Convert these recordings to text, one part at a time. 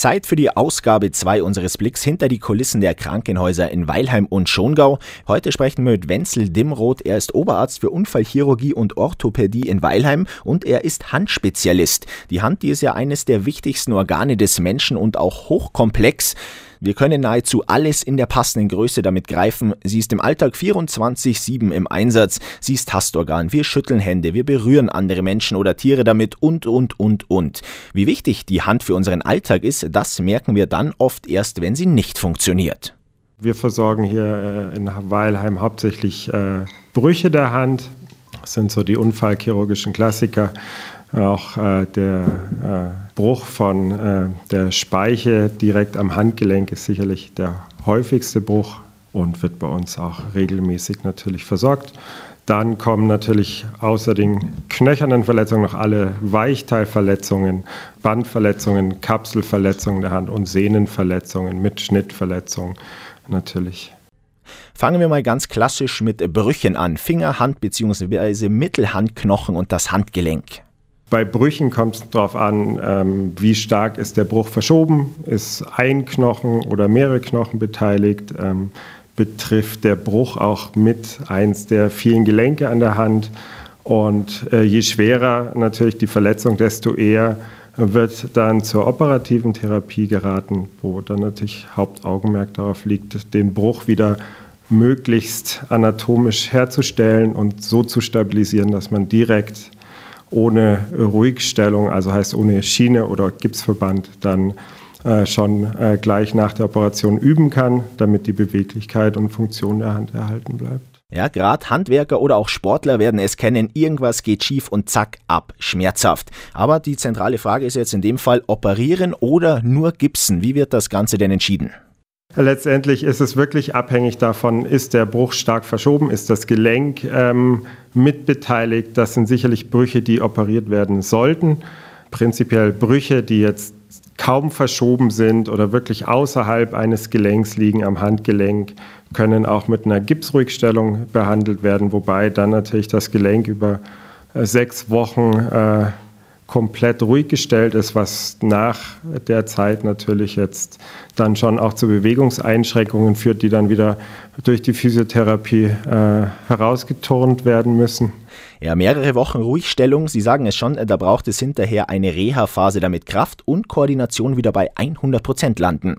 Zeit für die Ausgabe 2 unseres Blicks hinter die Kulissen der Krankenhäuser in Weilheim und Schongau. Heute sprechen wir mit Wenzel Dimroth. Er ist Oberarzt für Unfallchirurgie und Orthopädie in Weilheim und er ist Handspezialist. Die Hand, die ist ja eines der wichtigsten Organe des Menschen und auch hochkomplex. Wir können nahezu alles in der passenden Größe damit greifen. Sie ist im Alltag 24-7 im Einsatz. Sie ist Tastorgan. Wir schütteln Hände, wir berühren andere Menschen oder Tiere damit und, und, und, und. Wie wichtig die Hand für unseren Alltag ist, das merken wir dann oft erst, wenn sie nicht funktioniert. Wir versorgen hier äh, in Weilheim hauptsächlich äh, Brüche der Hand. Das sind so die unfallchirurgischen Klassiker. Auch äh, der Bruch von äh, der Speiche direkt am Handgelenk ist sicherlich der häufigste Bruch und wird bei uns auch regelmäßig natürlich versorgt. Dann kommen natürlich außer den knöchernen Verletzungen noch alle Weichteilverletzungen, Bandverletzungen, Kapselverletzungen der Hand und Sehnenverletzungen mit Schnittverletzungen natürlich. Fangen wir mal ganz klassisch mit Brüchen an. Finger, Hand bzw. Mittelhandknochen und das Handgelenk. Bei Brüchen kommt es darauf an, ähm, wie stark ist der Bruch verschoben, ist ein Knochen oder mehrere Knochen beteiligt, ähm, betrifft der Bruch auch mit eins der vielen Gelenke an der Hand. Und äh, je schwerer natürlich die Verletzung, desto eher wird dann zur operativen Therapie geraten, wo dann natürlich Hauptaugenmerk darauf liegt, den Bruch wieder möglichst anatomisch herzustellen und so zu stabilisieren, dass man direkt ohne Ruhigstellung, also heißt ohne Schiene oder Gipsverband, dann äh, schon äh, gleich nach der Operation üben kann, damit die Beweglichkeit und Funktion der Hand erhalten bleibt. Ja, gerade Handwerker oder auch Sportler werden es kennen, irgendwas geht schief und zack, ab, schmerzhaft. Aber die zentrale Frage ist jetzt in dem Fall, operieren oder nur gipsen? Wie wird das Ganze denn entschieden? Letztendlich ist es wirklich abhängig davon, ist der Bruch stark verschoben, ist das Gelenk ähm, mitbeteiligt. Das sind sicherlich Brüche, die operiert werden sollten. Prinzipiell Brüche, die jetzt kaum verschoben sind oder wirklich außerhalb eines Gelenks liegen am Handgelenk, können auch mit einer Gipsruhigstellung behandelt werden, wobei dann natürlich das Gelenk über äh, sechs Wochen äh, komplett ruhig gestellt ist, was nach der Zeit natürlich jetzt dann schon auch zu Bewegungseinschränkungen führt, die dann wieder durch die Physiotherapie äh, herausgeturnt werden müssen. Ja, mehrere Wochen Ruhigstellung. Sie sagen es schon, da braucht es hinterher eine Reha-Phase, damit Kraft und Koordination wieder bei 100 Prozent landen.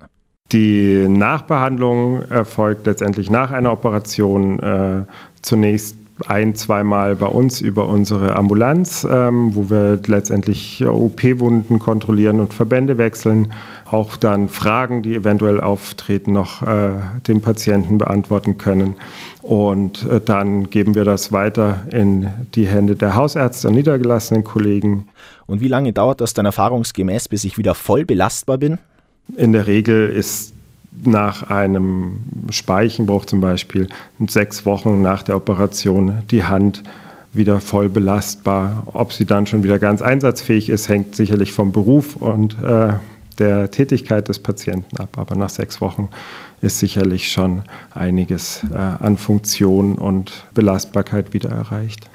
Die Nachbehandlung erfolgt letztendlich nach einer Operation äh, zunächst ein, zweimal bei uns über unsere Ambulanz, ähm, wo wir letztendlich OP-Wunden kontrollieren und Verbände wechseln. Auch dann Fragen, die eventuell auftreten, noch äh, dem Patienten beantworten können. Und äh, dann geben wir das weiter in die Hände der Hausärzte und niedergelassenen Kollegen. Und wie lange dauert das dann erfahrungsgemäß, bis ich wieder voll belastbar bin? In der Regel ist nach einem Speichenbruch zum Beispiel sechs Wochen nach der Operation die Hand wieder voll belastbar. Ob sie dann schon wieder ganz einsatzfähig ist, hängt sicherlich vom Beruf und äh, der Tätigkeit des Patienten ab. Aber nach sechs Wochen ist sicherlich schon einiges äh, an Funktion und Belastbarkeit wieder erreicht.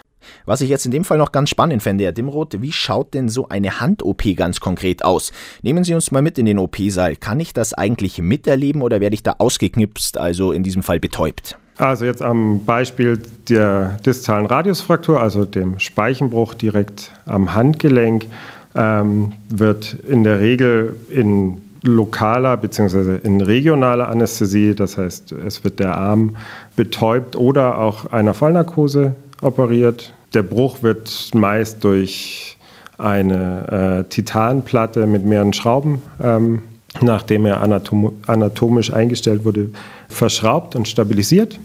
Was ich jetzt in dem Fall noch ganz spannend fände, Herr Dimroth, wie schaut denn so eine Hand-OP ganz konkret aus? Nehmen Sie uns mal mit in den OP-Saal. Kann ich das eigentlich miterleben oder werde ich da ausgeknipst, also in diesem Fall betäubt? Also jetzt am Beispiel der distalen Radiusfraktur, also dem Speichenbruch direkt am Handgelenk, ähm, wird in der Regel in lokaler bzw. in regionaler Anästhesie, das heißt, es wird der Arm betäubt oder auch einer Vollnarkose operiert. Der Bruch wird meist durch eine äh, Titanplatte mit mehreren Schrauben, ähm, nachdem er anatom anatomisch eingestellt wurde, verschraubt und stabilisiert.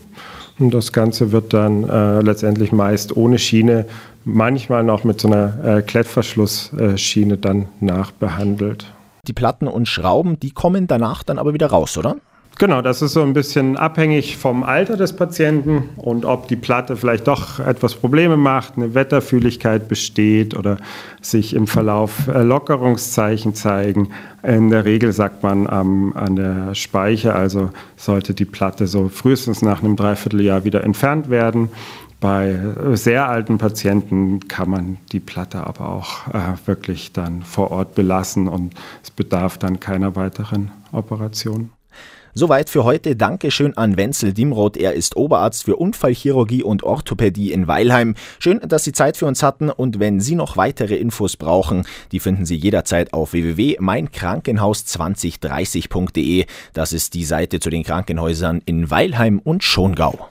Und das Ganze wird dann äh, letztendlich meist ohne Schiene, manchmal noch mit so einer äh, Klettverschlussschiene dann nachbehandelt. Die Platten und Schrauben, die kommen danach dann aber wieder raus, oder? Genau, das ist so ein bisschen abhängig vom Alter des Patienten und ob die Platte vielleicht doch etwas Probleme macht, eine Wetterfühligkeit besteht oder sich im Verlauf Lockerungszeichen zeigen. In der Regel sagt man ähm, an der Speiche, also sollte die Platte so frühestens nach einem Dreivierteljahr wieder entfernt werden. Bei sehr alten Patienten kann man die Platte aber auch äh, wirklich dann vor Ort belassen und es bedarf dann keiner weiteren Operation. Soweit für heute. Dankeschön an Wenzel Dimroth. Er ist Oberarzt für Unfallchirurgie und Orthopädie in Weilheim. Schön, dass Sie Zeit für uns hatten und wenn Sie noch weitere Infos brauchen, die finden Sie jederzeit auf www.meinkrankenhaus2030.de. Das ist die Seite zu den Krankenhäusern in Weilheim und Schongau.